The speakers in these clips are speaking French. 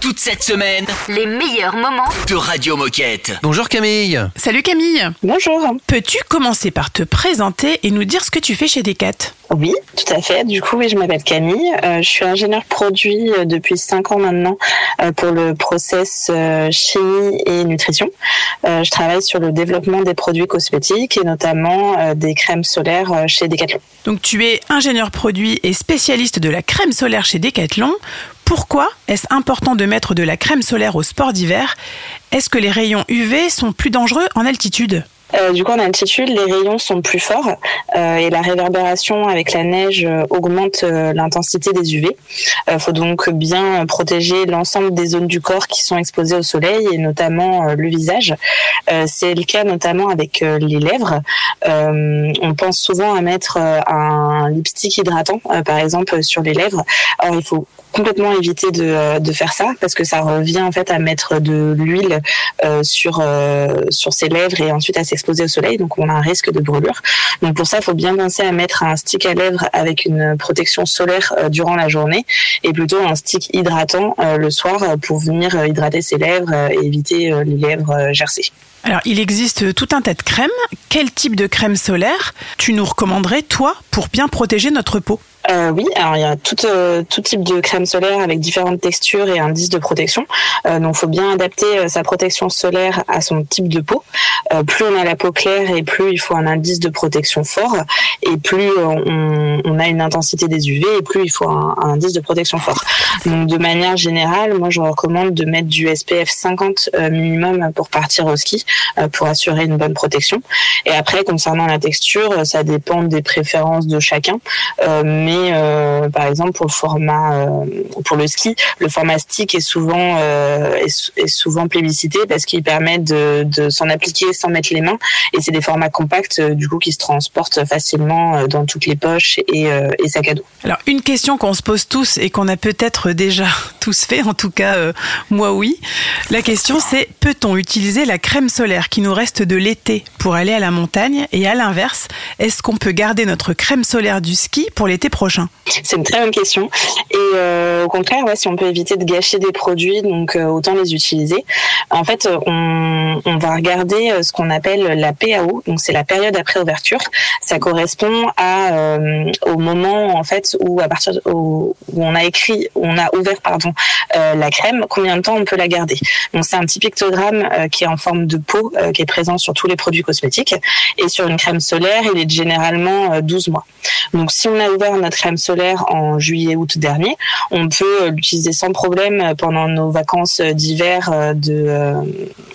toute cette semaine les meilleurs moments de Radio Moquette. Bonjour Camille. Salut Camille. Bonjour. Peux-tu commencer par te présenter et nous dire ce que tu fais chez Decat? Oui, tout à fait. Du coup, oui, je m'appelle Camille. Euh, je suis ingénieur produit euh, depuis 5 ans maintenant euh, pour le process chimie et nutrition. je travaille sur le développement des produits cosmétiques et notamment des crèmes solaires chez Decathlon. Donc tu es ingénieur produit et spécialiste de la crème solaire chez Decathlon. Pourquoi est-ce important de mettre de la crème solaire au sport d'hiver? Est-ce que les rayons UV sont plus dangereux en altitude? Euh, du coup, en altitude, les rayons sont plus forts euh, et la réverbération avec la neige euh, augmente l'intensité des UV. Il faut donc bien protéger l'ensemble des zones du corps qui sont exposées au soleil et notamment le visage. C'est le cas notamment avec les lèvres. on pense souvent à mettre un lipstick hydratant, par exemple, sur les lèvres. Alors, il faut complètement éviter de, de, faire ça parce que ça revient en fait à mettre de l'huile sur sur ses lèvres et ensuite à ses exposé au soleil, donc on a un risque de brûlure. Donc pour ça, il faut bien penser à mettre un stick à lèvres avec une protection solaire euh, durant la journée et plutôt un stick hydratant euh, le soir pour venir euh, hydrater ses lèvres et éviter les lèvres gercées. Alors, il existe tout un tas de crèmes. Quel type de crème solaire tu nous recommanderais, toi, pour bien protéger notre peau? Euh, oui, alors il y a tout, euh, tout type de crème solaire avec différentes textures et indices de protection. Euh, donc, faut bien adapter euh, sa protection solaire à son type de peau. Euh, plus on a la peau claire et plus il faut un indice de protection fort, et plus on, on a une intensité des UV et plus il faut un, un, indice de protection fort. Donc, de manière générale, moi, je recommande de mettre du SPF 50 minimum pour partir au ski, pour assurer une bonne protection. Et après, concernant la texture, ça dépend des préférences de chacun, euh, par exemple pour le format euh, pour le ski, le format stick est souvent euh, est, souvent plébiscité parce qu'il permet de, de s'en appliquer sans mettre les mains et c'est des formats compacts du coup qui se transportent facilement dans toutes les poches et, et sacs à dos. Alors une question qu'on se pose tous et qu'on a peut-être déjà tous fait, en tout cas moi oui. La question c'est peut-on utiliser la crème solaire qui nous reste de l'été pour aller à la montagne? Et à l'inverse, est-ce qu'on peut garder notre crème solaire du ski pour l'été prochain c'est une très bonne question. Et euh, au contraire, si on peut éviter de gâcher des produits, donc euh, autant les utiliser. En fait, on, va regarder euh, ce qu'on appelle la PAO, donc c'est la période après ouverture. Ça correspond au moment en fait où à partir où, on a écrit, on a ouvert pardon la crème, combien de temps on peut la garder. Donc c'est un petit pictogramme qui est en forme de peau, qui est présent sur tous les produits cosmétiques. Et sur une crème solaire, il est généralement 12 mois. Donc si on a ouvert notre crème solaire en juillet-août dernier, on peut euh, l'utiliser sans problème euh, pendant nos vacances euh, d'hiver de,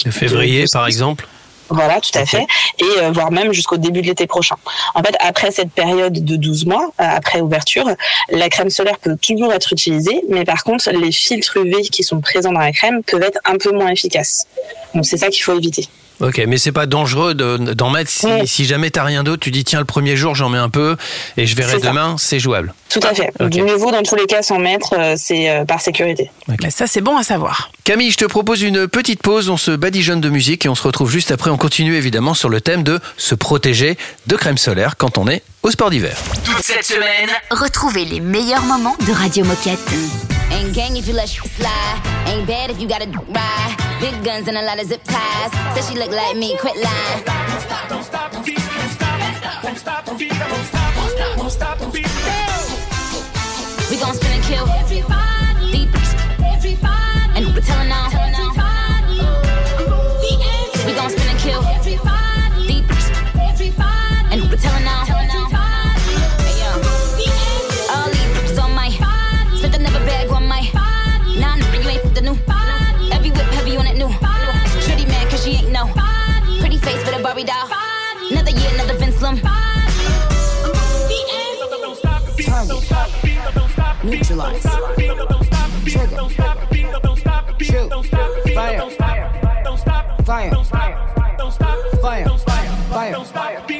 de février par exemple. Voilà, tout à fait. Et voire même jusqu'au début de l'été prochain. En fait, après cette période de 12 mois, après ouverture, la crème solaire peut toujours être utilisée, mais par contre, les filtres UV qui sont présents dans la crème peuvent être un peu moins efficaces. Donc c'est ça qu'il faut éviter. Ok, mais c'est pas dangereux d'en mettre si, si jamais t'as rien d'autre, tu dis tiens le premier jour j'en mets un peu et je verrai demain, c'est jouable. Tout à fait. Okay. Du nouveau dans tous les cas sans mettre, euh, c'est euh, par sécurité. Okay. Ça c'est bon à savoir. Camille, je te propose une petite pause, on se badigeonne de musique et on se retrouve juste après. On continue évidemment sur le thème de se protéger de crème solaire quand on est au sport d'hiver. Toute cette semaine, retrouvez les meilleurs moments de Radio Moquette. Ain't gang if you let shit slide. Ain't bad if you got a ride. Big guns and a lot of zip ties. Says she look like me, quit lying. Don't stop, don't stop, don't stop, don't stop, don't stop, don't don't stop, don't stop, don't stop, don't. We gon' spin and kill. Neutralize. Trigger. Shoot. Fire. Fire. Fire. Fire. We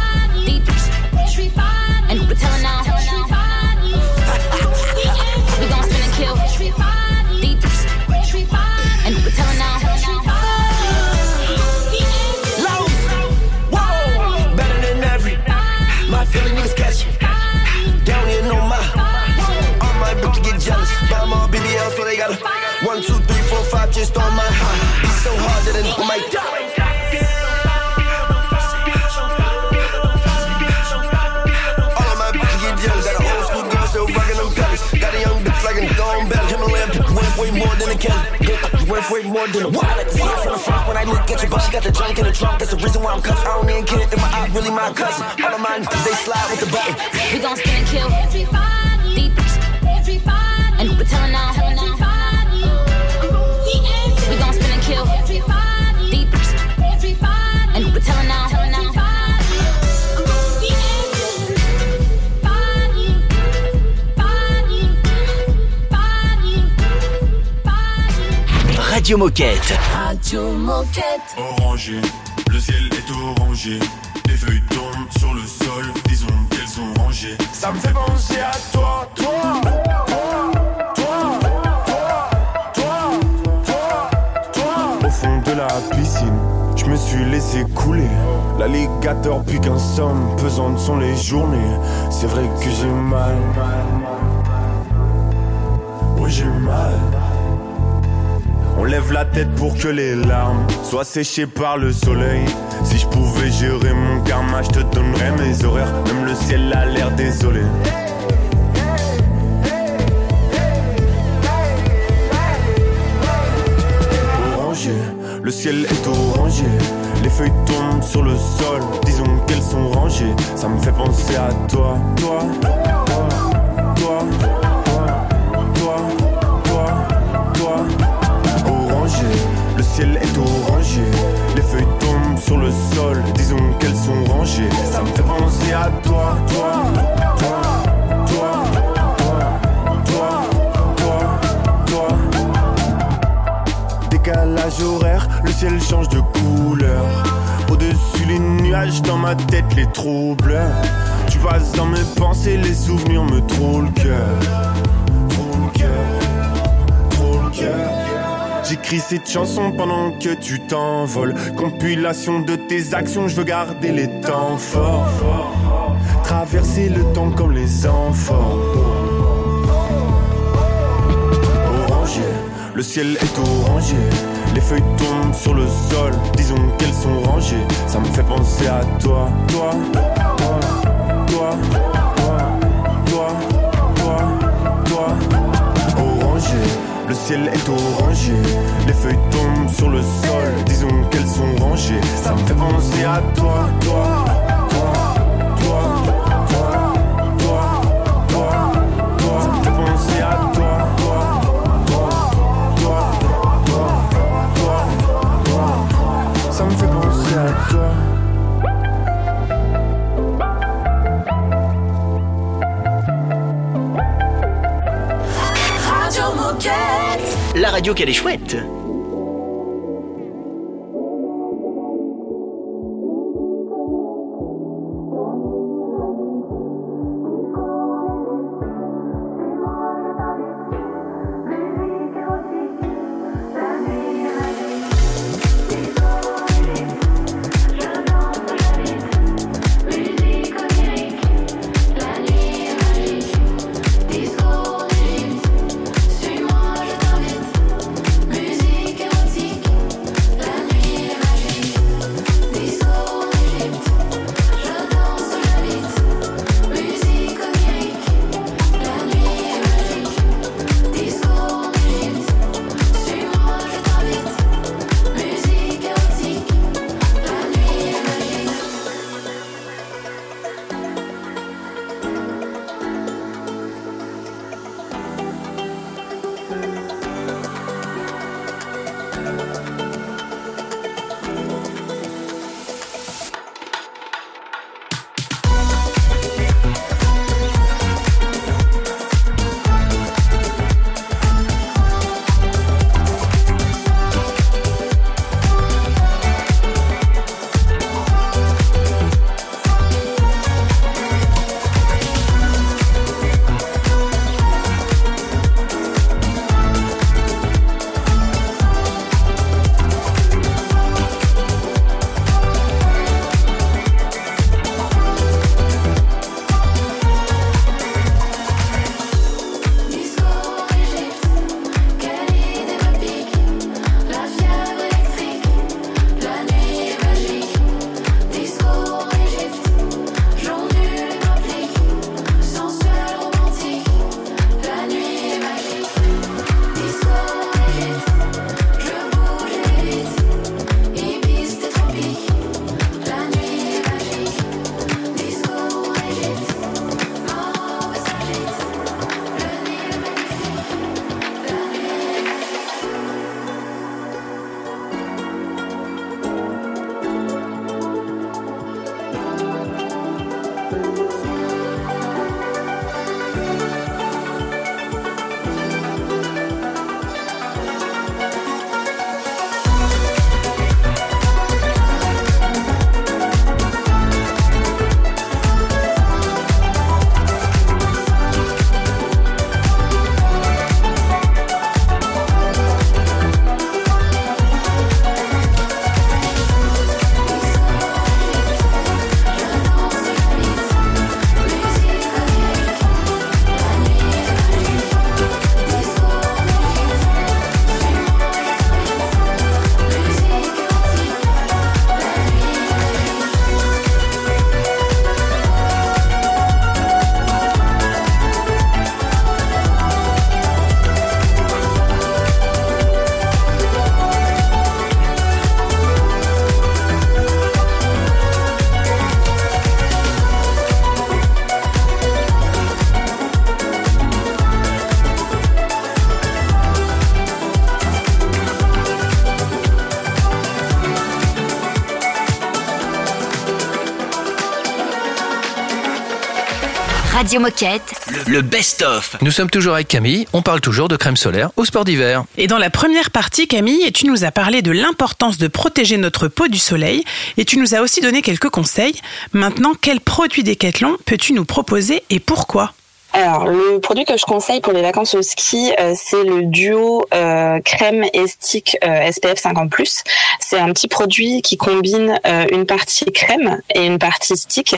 more than a Kelly. Worth way more than a to see it from the front when I look at your but she got the junk in the trunk. That's the reason why I'm cuffed. I don't even care if my eye really my cousin. All of mine, they slide with the button. We gon' spin and kill. Deep. And we're telling now. Radio Moquette. Radio Moquette. Orangé, le ciel est orangé. Les feuilles tombent sur le sol, disons qu'elles sont rangées. Ça me fait penser à toi, toi, toi, toi, toi, toi, toi, toi. Au fond de la piscine, je me suis laissé couler. L'alligator puis qu'un somme, pesantes sont les journées. C'est vrai que j'ai mal. Oui, j'ai mal. On lève la tête pour que les larmes soient séchées par le soleil. Si je pouvais gérer mon karma, je te donnerais mes horaires. Même le ciel a l'air désolé. Orangé, le ciel est orangé. Les feuilles tombent sur le sol, disons qu'elles sont rangées. Ça me fait penser à toi, toi, toi, toi, toi, est orangé. Les feuilles tombent sur le sol, disons qu'elles sont rangées. Ça me fait penser à toi, toi, toi, toi, toi, toi, toi. Décalage horaire, le ciel change de couleur. Au-dessus les nuages, dans ma tête les troubles. Tu passes dans mes pensées, les souvenirs me trouvent le cœur. Trop le cœur, trop le cœur. J'écris cette chanson pendant que tu t'envoles. Compilation de tes actions, je veux garder les temps forts. Traverser le temps comme les enfants. Orangé, le ciel est orangé. Les feuilles tombent sur le sol, disons qu'elles sont rangées. Ça me fait penser à toi, toi, toi, toi, toi, le ciel est orangé. Les feuilles tombent sur le sol, disons qu'elles sont rangées. Ça me fait penser à toi, toi, toi, toi, toi, toi, toi, toi. Ça me fait penser à toi, toi, toi, toi, toi, toi, toi. Ça me fait penser à toi. La radio qu'elle est chouette. Radio Moquette. Le, le best-of. Nous sommes toujours avec Camille, on parle toujours de crème solaire au sport d'hiver. Et dans la première partie, Camille, tu nous as parlé de l'importance de protéger notre peau du soleil et tu nous as aussi donné quelques conseils. Maintenant, quel produit Décathlon peux-tu nous proposer et pourquoi? Alors, le produit que je conseille pour les vacances au ski, euh, c'est le duo euh, crème et stick euh, SPF 50+. C'est un petit produit qui combine euh, une partie crème et une partie stick.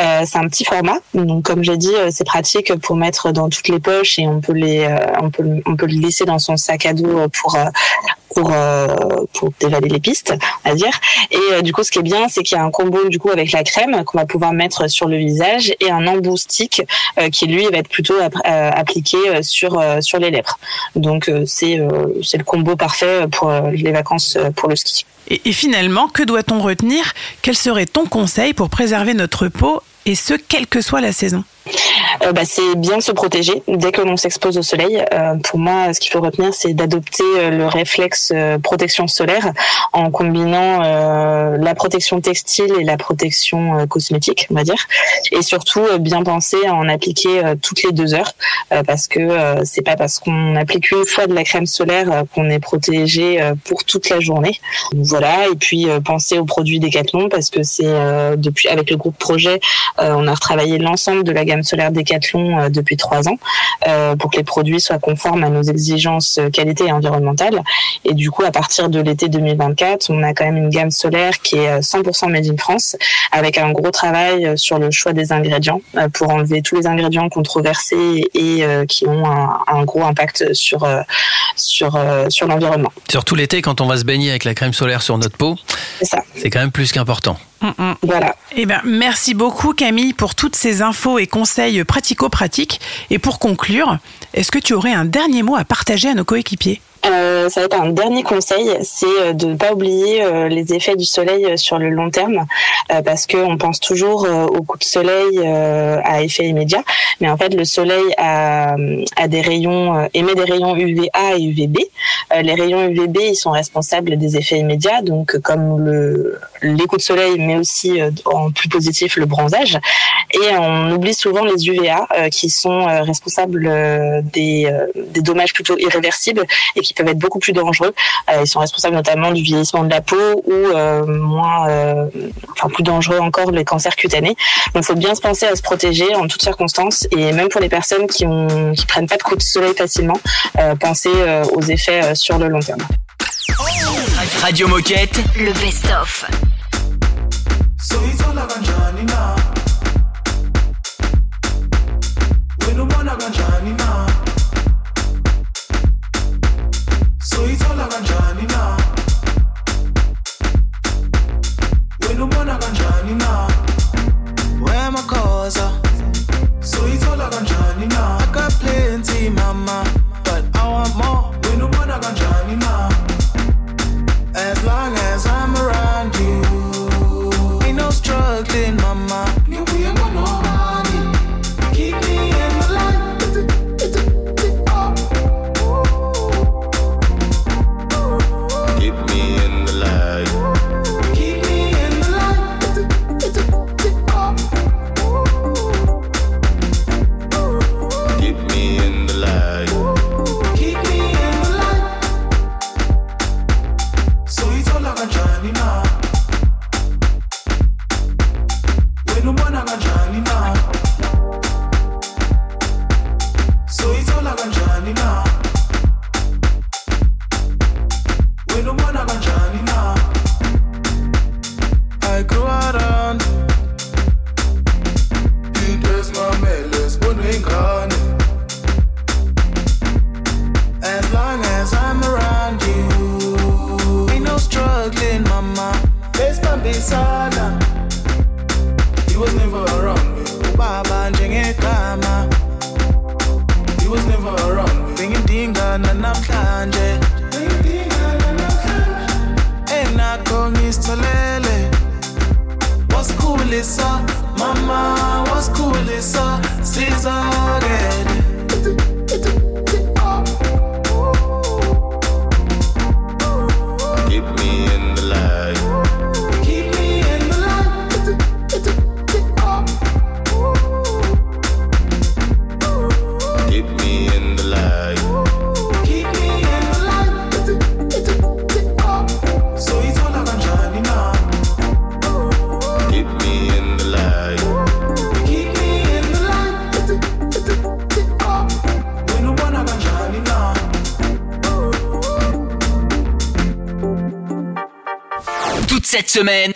Euh, c'est un petit format, donc comme j'ai dit, euh, c'est pratique pour mettre dans toutes les poches et on peut les, on peut, on peut le glisser dans son sac à dos pour pour euh, pour dévaler les pistes, on va dire. Et euh, du coup, ce qui est bien, c'est qu'il y a un combo du coup avec la crème qu'on va pouvoir mettre sur le visage et un embout stick euh, qui lui va être plutôt euh, appliqué euh, sur euh, sur les lèvres. Donc c'est le combo parfait pour les vacances pour le ski. et finalement, que doit-on retenir? Quel serait ton conseil pour préserver notre peau et ce, quelle que soit la saison? Euh, bah, c'est bien se protéger dès que l'on s'expose au soleil. Euh, pour moi, ce qu'il faut retenir, c'est d'adopter euh, le réflexe protection solaire en combinant la protection textile et la protection cosmétique, on va dire. Et surtout, bien penser à en appliquer toutes les deux heures, parce que c'est pas parce qu'on applique une fois de la crème solaire qu'on est protégé pour toute la journée. Voilà. Et puis penser aux produits Décathlon, parce que c'est depuis avec le groupe projet, on a retravaillé l'ensemble de la gamme solaire Décathlon euh, depuis trois ans euh, pour que les produits soient conformes à nos exigences euh, qualité et environnementales. Et du coup, à partir de l'été 2024, on a quand même une gamme solaire qui est euh, 100% made in France, avec un gros travail sur le choix des ingrédients pour enlever tous les ingrédients controversés et qui ont un, un gros impact sur sur sur l'environnement. Surtout l'été, quand on va se baigner avec la crème solaire sur notre peau, c'est quand même plus qu'important. Voilà. Eh ben, merci beaucoup Camille pour toutes ces infos et conseils pratico-pratiques. Et pour conclure, est-ce que tu aurais un dernier mot à partager à nos coéquipiers? Euh, ça va être un dernier conseil, c'est euh, de ne pas oublier euh, les effets du soleil euh, sur le long terme, euh, parce que on pense toujours euh, au coup de soleil à effet immédiat, mais en fait le soleil a, a des rayons émet des rayons UVA et UVB. Les rayons UVB ils sont responsables des effets immédiats, donc comme le les coups de soleil, mais aussi en plus positif le bronzage. Et on oublie souvent les UVA qui sont responsables des, des dommages plutôt irréversibles et qui peuvent être beaucoup plus dangereux. Euh, ils sont responsables notamment du vieillissement de la peau ou euh, moins, euh, enfin plus dangereux encore les cancers cutanés. Donc, il faut bien se penser à se protéger en toutes circonstances et même pour les personnes qui ont qui prennent pas de coups de soleil facilement, euh, penser euh, aux effets euh, sur le long terme. Radio Moquette. Le best-of.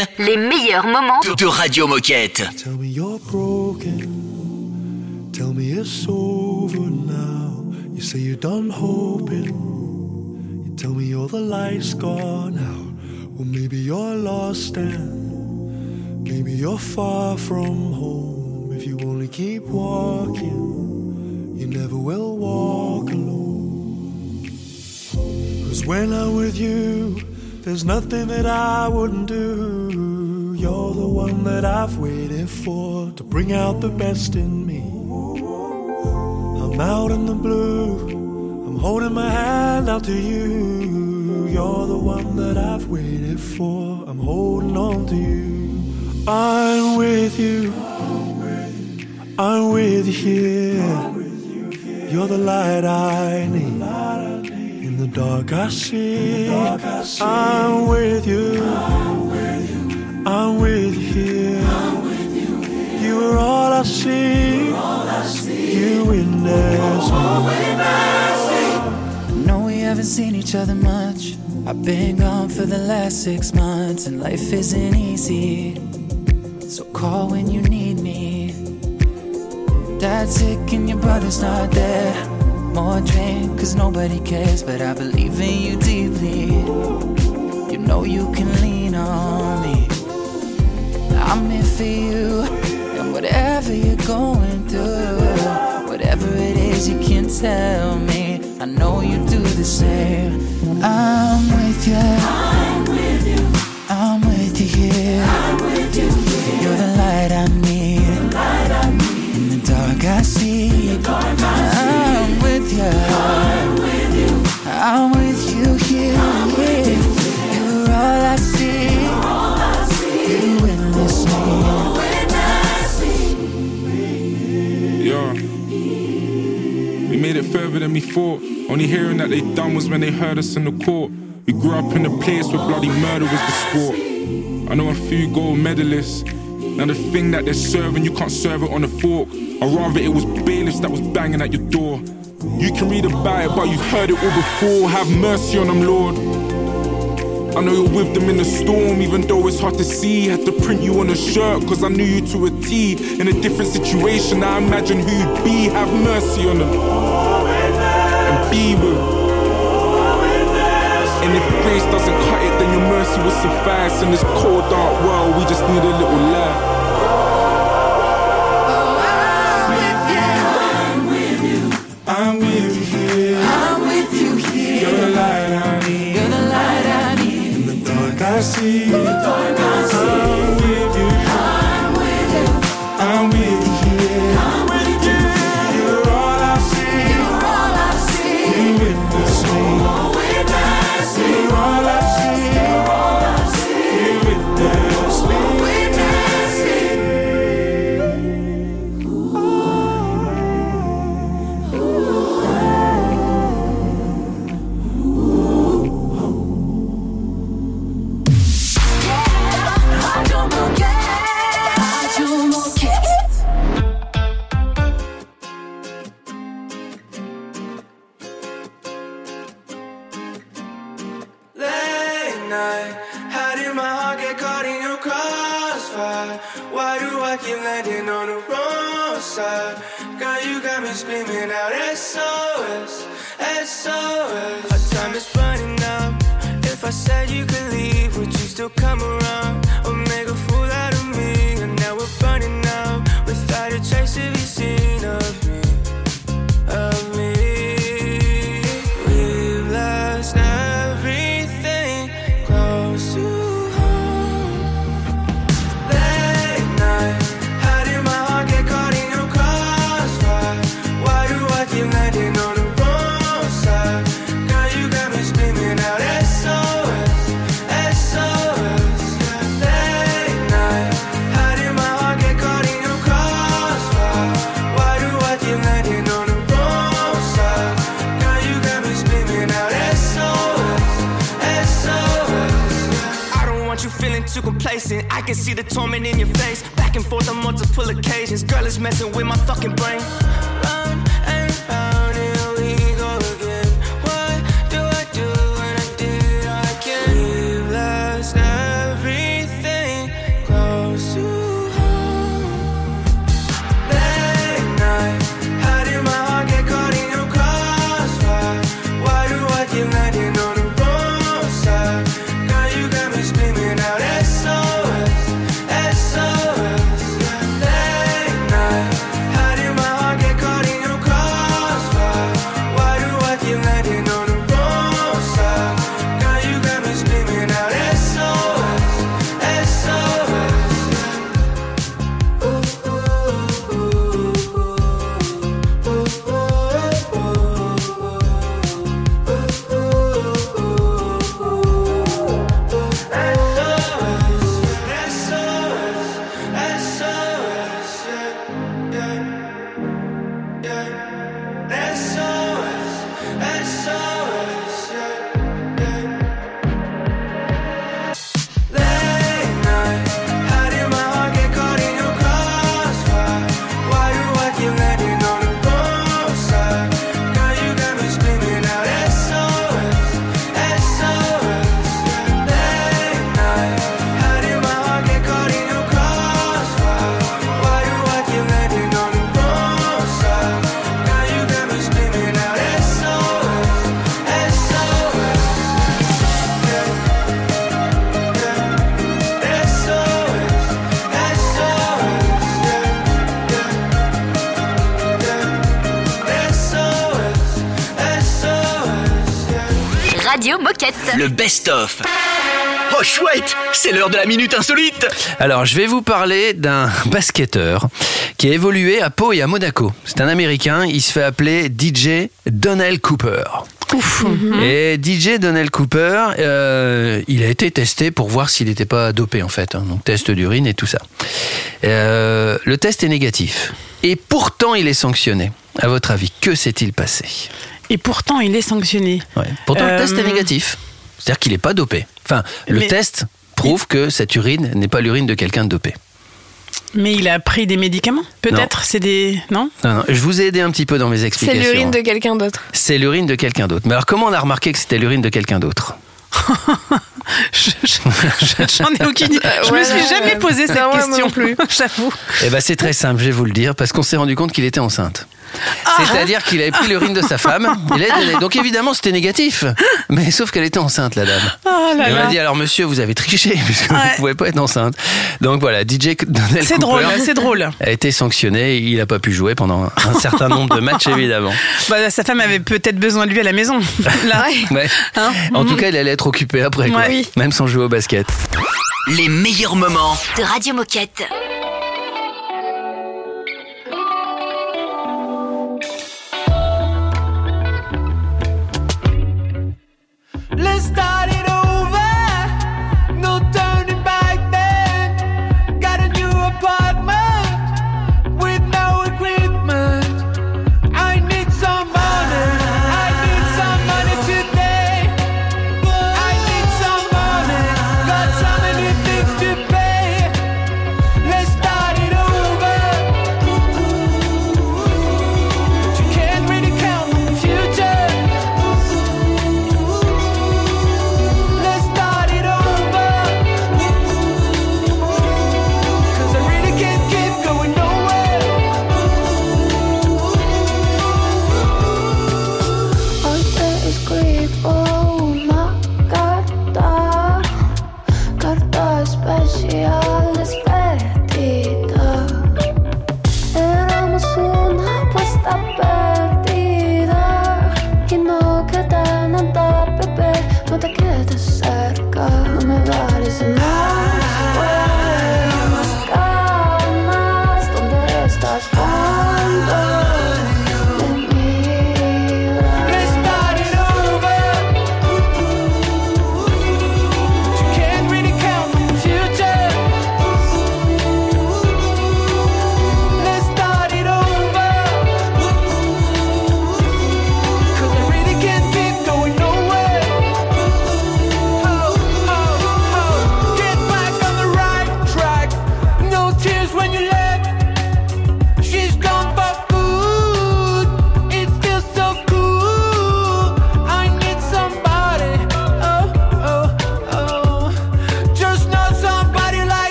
Les meilleurs moments de, de Radio Moquette. Tell me you're broken. Tell me it's over now. You say you're done hoping. You tell me all the light's gone out. Well, maybe you're lost and maybe you're far from home. If you only keep walking, you never will walk alone. Cause when I'm with you, there's nothing that I wouldn't do. You're the one that I've waited for to bring out the best in me. I'm out in the blue, I'm holding my hand out to you. You're the one that I've waited for, I'm holding on to you. I'm with you, I'm with you here. You're the light I need. In the dark I see. I'm with you. I'm with you here. You are all I see. You witness me. know we haven't seen each other much. I've been gone for the last six months, and life isn't easy. So call when you need me. Dad's sick and your brother's not there. More drink, cause nobody cares, but I believe in you deeply. You know you can lean on. I'm here for you, and whatever you're going through, whatever it is you can tell me, I know you do the same. I'm with you. I'm with you. I'm with you here. I'm with you here. You're the light I need. The light I need. In the dark I see. In the dark I see. I'm with you. I'm with you. I'm with you further than we thought. Only hearing that they done was when they heard us in the court. We grew up in a place where bloody murder was the sport. I know a few gold medalists. Now the thing that they're serving, you can't serve it on a fork. Or rather, it was bailiffs that was banging at your door. You can read about it, but you've heard it all before. Have mercy on them, Lord. I know you're with them in the storm, even though it's hard to see. Had to print you on a shirt, cause I knew you to a T. In a different situation, I imagine who you'd be. Have mercy on them. Them. And if grace doesn't cut it, then your mercy will suffice. In this cold, dark world, we just need a little light. I'm with you here. I'm with you here. You're the light I need. You're the light I need. In the dark I see. See the torment in your face. Back and forth on multiple occasions. Girl, it's messing with my fucking Moquette. Le best-of. Oh chouette, c'est l'heure de la minute insolite. Alors, je vais vous parler d'un basketteur qui a évolué à Pau et à Monaco. C'est un Américain, il se fait appeler DJ Donnell Cooper. Et DJ Donnell Cooper, euh, il a été testé pour voir s'il n'était pas dopé en fait. hein. donc test d'urine et tout ça. Euh, le test est négatif. Et pourtant, il est sanctionné. À votre avis, que s'est-il passé? Et pourtant, il est sanctionné. Ouais. Pourtant, le Euh, test est négatif. C'est-à-dire qu'il n'est pas dopé. Enfin, le Mais- test prouve que cette urine n'est pas l'urine de quelqu'un de dopé. Mais il a pris des médicaments Peut-être C'est des. Non Non, non, je vous ai aidé un petit peu dans mes C'est explications. l'urine de quelqu'un d'autre. C'est l'urine de quelqu'un d'autre. Mais alors, comment on a remarqué que c'était l'urine de quelqu'un d'autre? Je- je- J'en ai aucune idée. Je me Ouais, suis jamais ouais. posé cette Non, question. non plus. J'avoue. Eh ben, c'est très simple, je vais vous le dire, parce qu'on s'est rendu compte qu'il était enceinte. Ah. C'est-à-dire qu'il avait pris l'urine de sa femme. Il l'a donné. Donc évidemment, c'était négatif. Mais sauf qu'elle était enceinte, la dame. Oh là Et on là. a dit alors monsieur, vous avez triché puisque Ouais. vous pouvez pas être enceinte. Donc voilà, DJ Donnell C'est drôle, c'est drôle. a été sanctionné. Il n'a pas pu jouer pendant un certain nombre de matchs évidemment. Bah, sa femme avait peut-être besoin de lui à la maison. Là. Ouais. Hein? En tout cas, il allait être occupé après, quoi. Ouais. Oui. même sans jouer au basket. Les meilleurs moments. De Radio Moquette.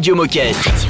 Radio Moquette.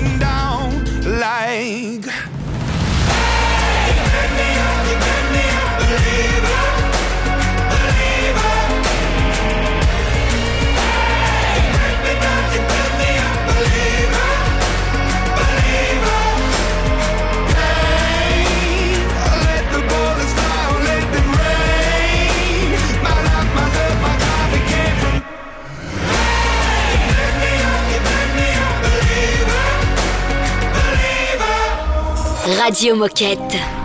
Radio Moquette.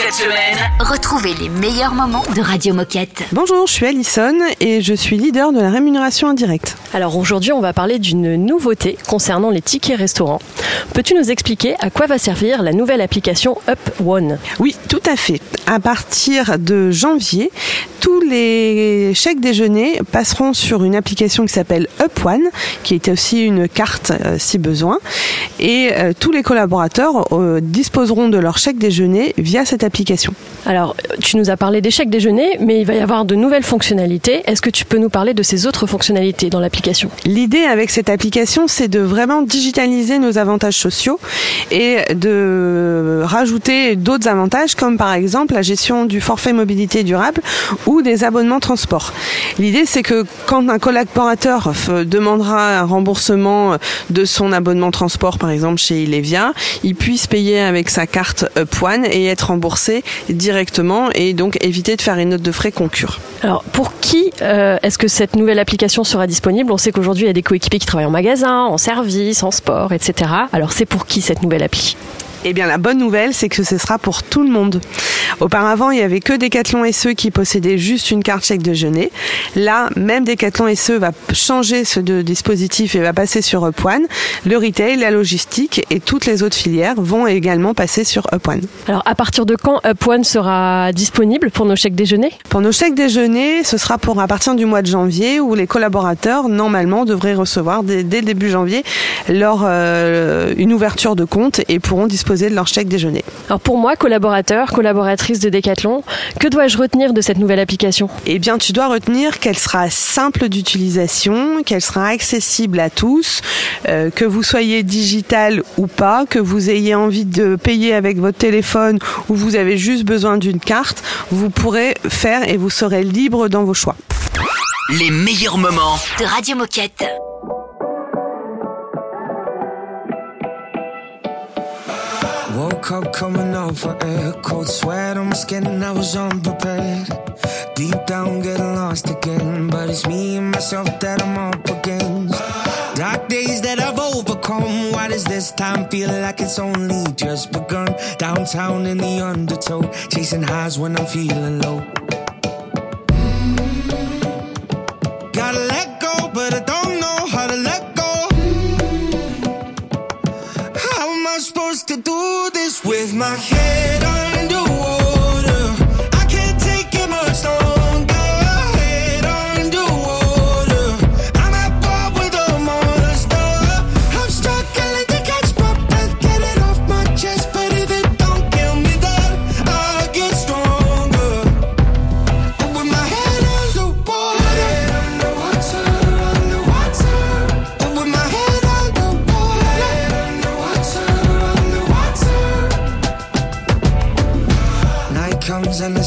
Cette semaine, Retrouvez les meilleurs moments de Radio Moquette. Bonjour, je suis Alison et je suis leader de la rémunération indirecte. Alors aujourd'hui, on va parler d'une nouveauté concernant les tickets restaurants. Peux-tu nous expliquer à quoi va servir la nouvelle application Up One? Oui, tout à fait. À partir de janvier, tous les chèques déjeuner passeront sur une application qui s'appelle Up One, qui est aussi une carte euh, si besoin. Et euh, tous les collaborateurs euh, disposeront de leur chèque déjeuner via cette application. Alors, tu nous as parlé des chèques déjeuner, mais il va y avoir de nouvelles fonctionnalités. Est-ce que tu peux nous parler de ces autres fonctionnalités dans l'application? L'idée avec cette application, c'est de vraiment digitaliser nos avantages sociaux et de rajouter d'autres avantages comme par exemple la gestion du forfait mobilité durable ou des abonnements transport. L'idée, c'est que quand un collaborateur demandera un remboursement de son abonnement transport, par exemple chez Ilevia, il puisse payer avec sa carte Upone et être remboursé directement et donc éviter de faire une note de frais concure. Alors, pour qui euh, est-ce que cette nouvelle application sera disponible On sait qu'aujourd'hui, il y a des coéquipiers qui travaillent en magasin, en service, en sport, etc. Alors, c'est pour qui cette nouvelle appli? Eh bien, la bonne nouvelle, c'est que ce sera pour tout le monde. Auparavant, il y avait que Decathlon SE qui possédait juste une carte chèque déjeuner. Là, même Decathlon SE va changer ce de dispositif et va passer sur Upone. Le retail, la logistique et toutes les autres filières vont également passer sur Upone. Alors, à partir de quand Up One sera disponible pour nos chèques déjeuner Pour nos chèques déjeuner, ce sera pour à partir du mois de janvier où les collaborateurs, normalement, devraient recevoir dès, début janvier leur, euh, une ouverture de compte et pourront disposer de leur chèque déjeuner. Alors, pour moi, collaborateur, collaboratrice de Decathlon, que dois-je retenir de cette nouvelle application? Eh bien, tu dois retenir qu'elle sera simple d'utilisation, qu'elle sera accessible à tous, euh, que vous soyez digital ou pas, que vous ayez envie de payer avec votre téléphone ou vous avez juste besoin d'une carte, vous pourrez faire et vous serez libre dans vos choix. les meilleurs moments. De Radio Moquette. Woke coming up for air, cold sweat on my skin, I was unprepared. Deep down, getting lost again, but it's me and myself that I'm up against. Dark days that I've overcome. Why does this time feel like it's only just begun? Downtown in the undertow, chasing highs when I'm feeling low. With my head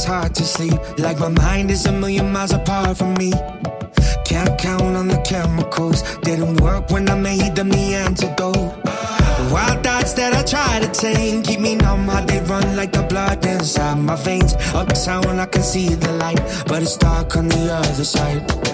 it's hard to sleep. Like my mind is a million miles apart from me. Can't count on the chemicals. Didn't work when I made them the antidote. Wild thoughts that I try to tame keep me numb. How they run like the blood inside my veins. Uptown I can see the light, but it's dark on the other side.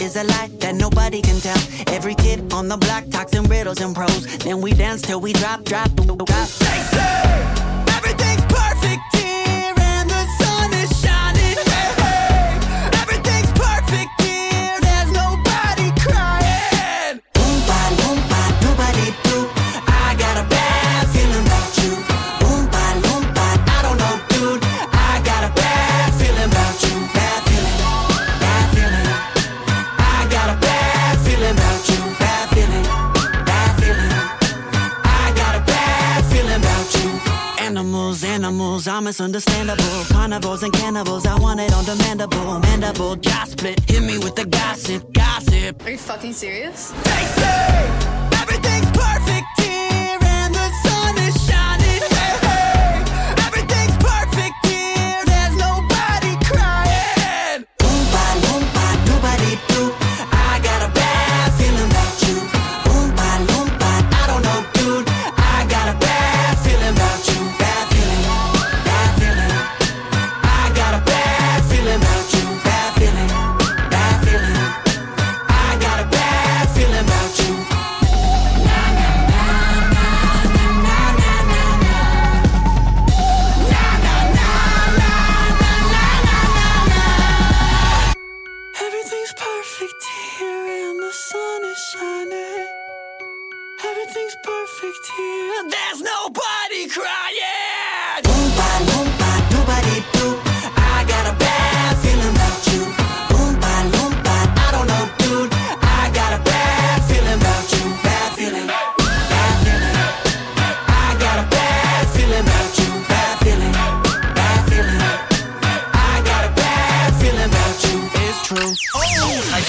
is a lie that nobody can tell. Every kid on the block talks in riddles and prose. Then we dance till we drop, drop, drop. They say. promise understandable. Carnivores and cannibals, I want it on demandable. Mandible, jaw split, hit me with the gossip, gossip. Are you fucking serious? They say everything's perfect here and the sun is shining. Hey, hey, everything's perfect here, there's nobody crying.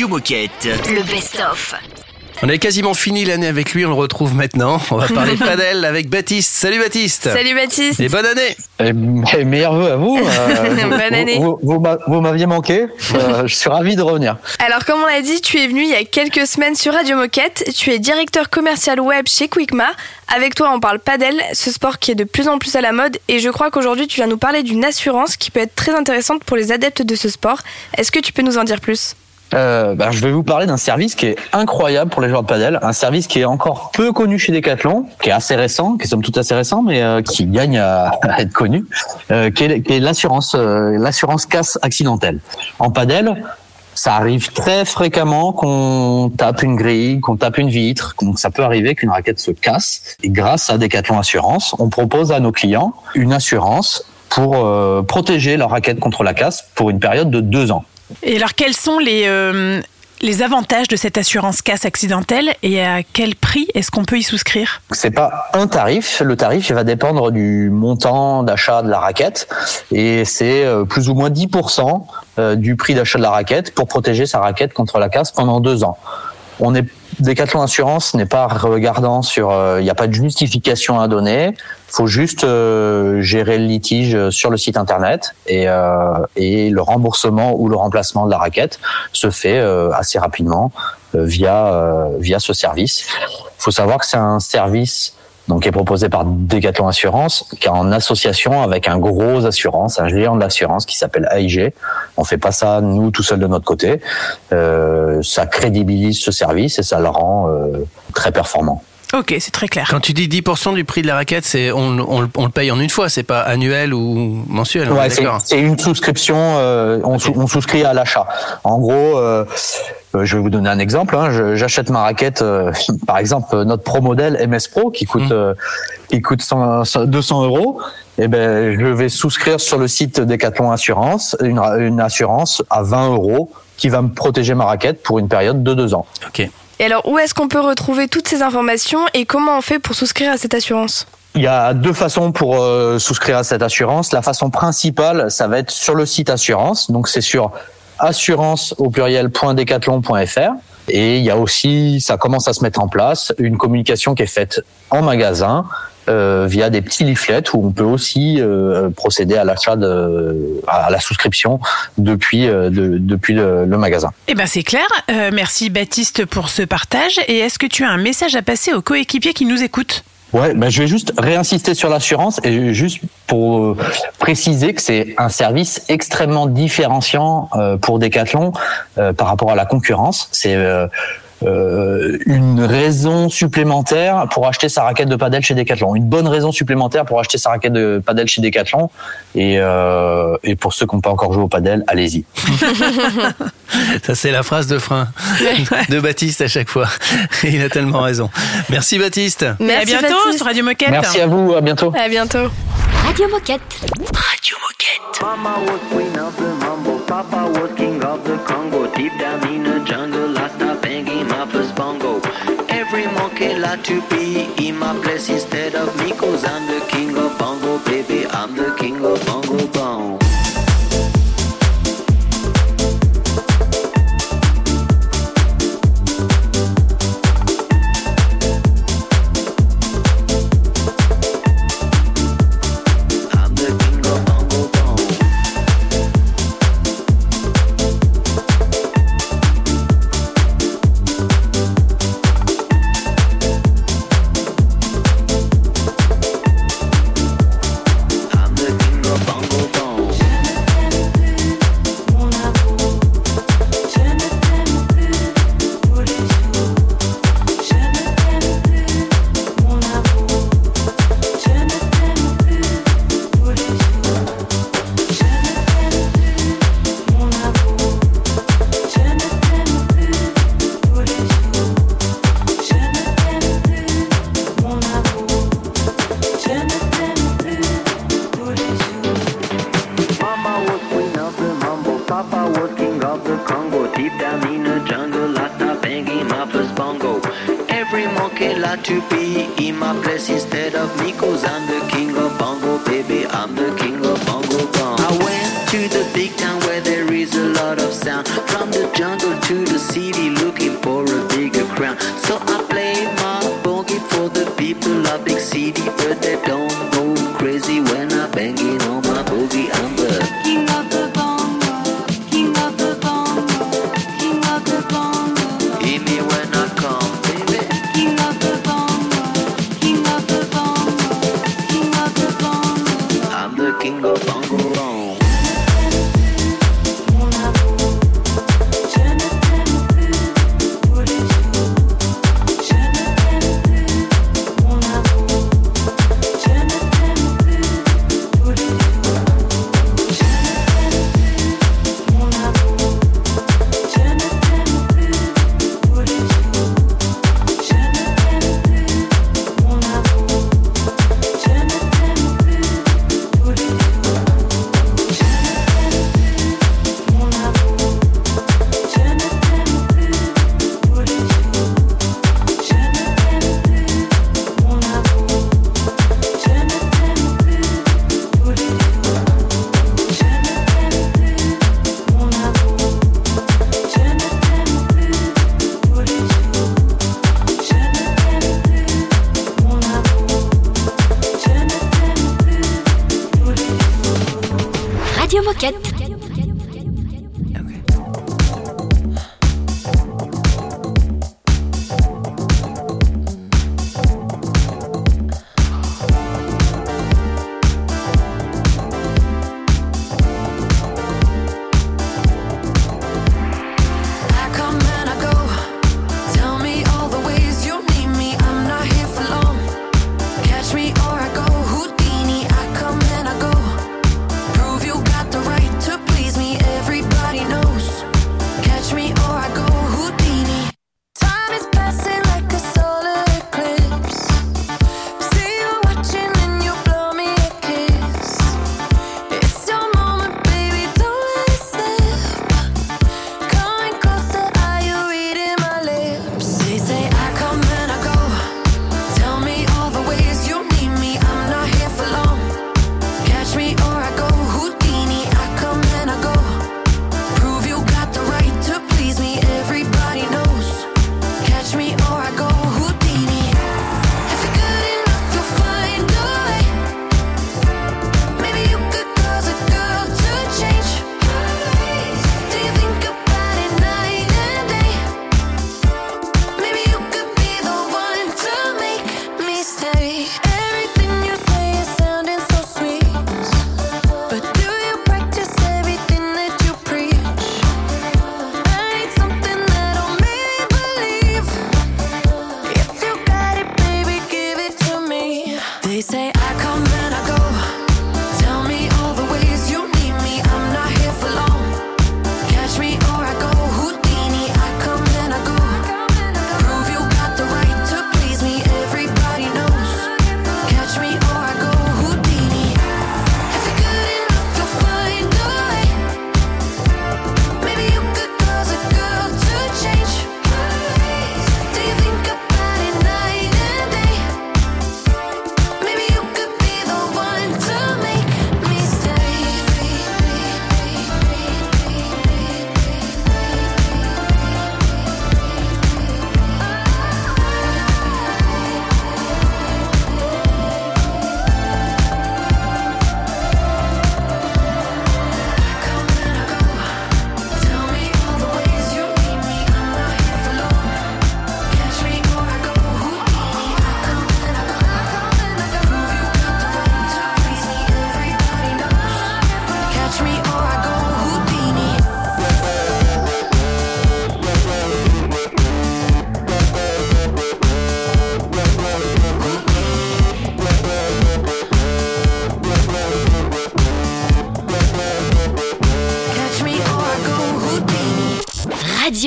Radio Moquette. Le best-of. On a quasiment fini l'année avec lui, on le retrouve maintenant. On va parler padel avec Baptiste. Salut Baptiste. Salut Baptiste. Et bonne année. Et, et meilleurs vœux à vous. euh, Bonne vous- année. Vous, vous m'a- vous m'aviez manqué. Euh, je suis ravi de revenir. Alors comme on l'a dit, tu es venu il y a quelques semaines sur Radio Moquette. Tu es directeur commercial web chez Quickma. Avec toi, on parle padel, ce sport qui est de plus en plus à la mode. Et je crois qu'aujourd'hui, tu viens nous parler d'une assurance qui peut être très intéressante pour les adeptes de ce sport. Est-ce que tu peux nous en dire plus? Euh, bah, je vais vous parler d'un service qui est incroyable pour les joueurs de padel, un service qui est encore peu connu chez Decathlon, qui est assez récent, qui est somme toute assez récent, mais euh, qui gagne à, être connu, euh, qui est, qui est l'assurance, euh, l'assurance casse accidentelle. En padel, ça arrive très fréquemment qu'on tape une grille, qu'on tape une vitre, donc ça peut arriver qu'une raquette se casse. Et grâce à Decathlon Assurance, on propose à nos clients une assurance pour euh, protéger leur raquette contre la casse pour une période de deux ans. Et alors, quels sont les, euh, les avantages de cette assurance casse accidentelle et à quel prix est-ce qu'on peut y souscrire? C'est pas un tarif. Le tarif va dépendre du montant d'achat de la raquette et c'est euh, plus ou moins 10% euh, du prix d'achat de la raquette pour protéger sa raquette contre la casse pendant deux ans. On est Decathlon Assurance n'est pas regardant sur, euh, il n'y a pas de justification à donner. faut juste euh, gérer le litige sur le site internet et, euh, et le remboursement ou le remplacement de la raquette se fait euh, assez rapidement euh, via euh, via ce service. Faut savoir que c'est un service donc est proposé par Decathlon Assurance, qui est en association avec un gros assurance, un géant de l'assurance qui s'appelle AIG. On fait pas ça nous tout seul de notre côté. Euh, ça crédibilise ce service et ça le rend euh, très performant. Ok, c'est très clair. Quand tu dis 10% du prix de la raquette, c'est on, on, on le paye en une fois, c'est pas annuel ou mensuel. Ouais, c'est une souscription, euh, on, sou- on souscrit à l'achat. En gros, euh, euh, je vais vous donner un exemple. hein. J'achète ma raquette, euh, par exemple notre pro modèle MS Pro qui coûte euh, qui coûte 100 100 200 euros. Et ben, je vais souscrire sur le site Decathlon Assurance une, une assurance à 20 euros qui va me protéger ma raquette pour une période de deux ans. Ok. Et alors, où est-ce qu'on peut retrouver toutes ces informations et comment on fait pour souscrire à cette assurance? Il y a deux façons pour euh, souscrire à cette assurance. La façon principale, ça va être sur le site assurance. Donc c'est sur assurance. Et il y a aussi, ça commence à se mettre en place, une communication qui est faite en magasin euh, via des petits leaflets où on peut aussi euh, procéder à l'achat de, à la souscription depuis euh, de- depuis le, le magasin. Eh ben c'est clair. Merci Baptiste pour ce partage. Et est-ce que tu as un message à passer aux coéquipiers qui nous écoutent? Ouais, ben je vais juste réinsister sur l'assurance et juste pour préciser que c'est un service extrêmement différenciant pour Decathlon par rapport à la concurrence. C'est euh, une raison supplémentaire pour acheter sa raquette de padel chez Decathlon, une bonne raison supplémentaire pour acheter sa raquette de padel chez Decathlon. Et, euh, et pour ceux qui n'ont pas encore joué au padel, allez-y. Ça, c'est la phrase de frein de Baptiste à chaque fois. Il a tellement raison. Merci Baptiste. Et à bientôt sur Radio Moquette. Merci à vous, à bientôt. À bientôt. Radio Moquette. Radio Moquette. Mama was queen of the mambo, Papa was king of the Congo. Deep down like to be in my place instead of me, cause I'm the king of bongo, baby. I'm the king of bongo bong.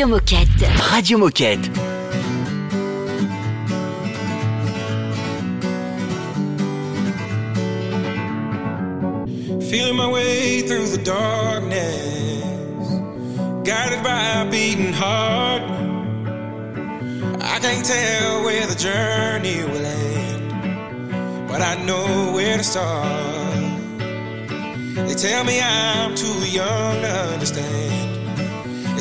Radio Moquette. Radio Moquette. Feeling my way through the darkness, guided by a beating heart. I can't tell where the journey will end, but I know where to start. They tell me I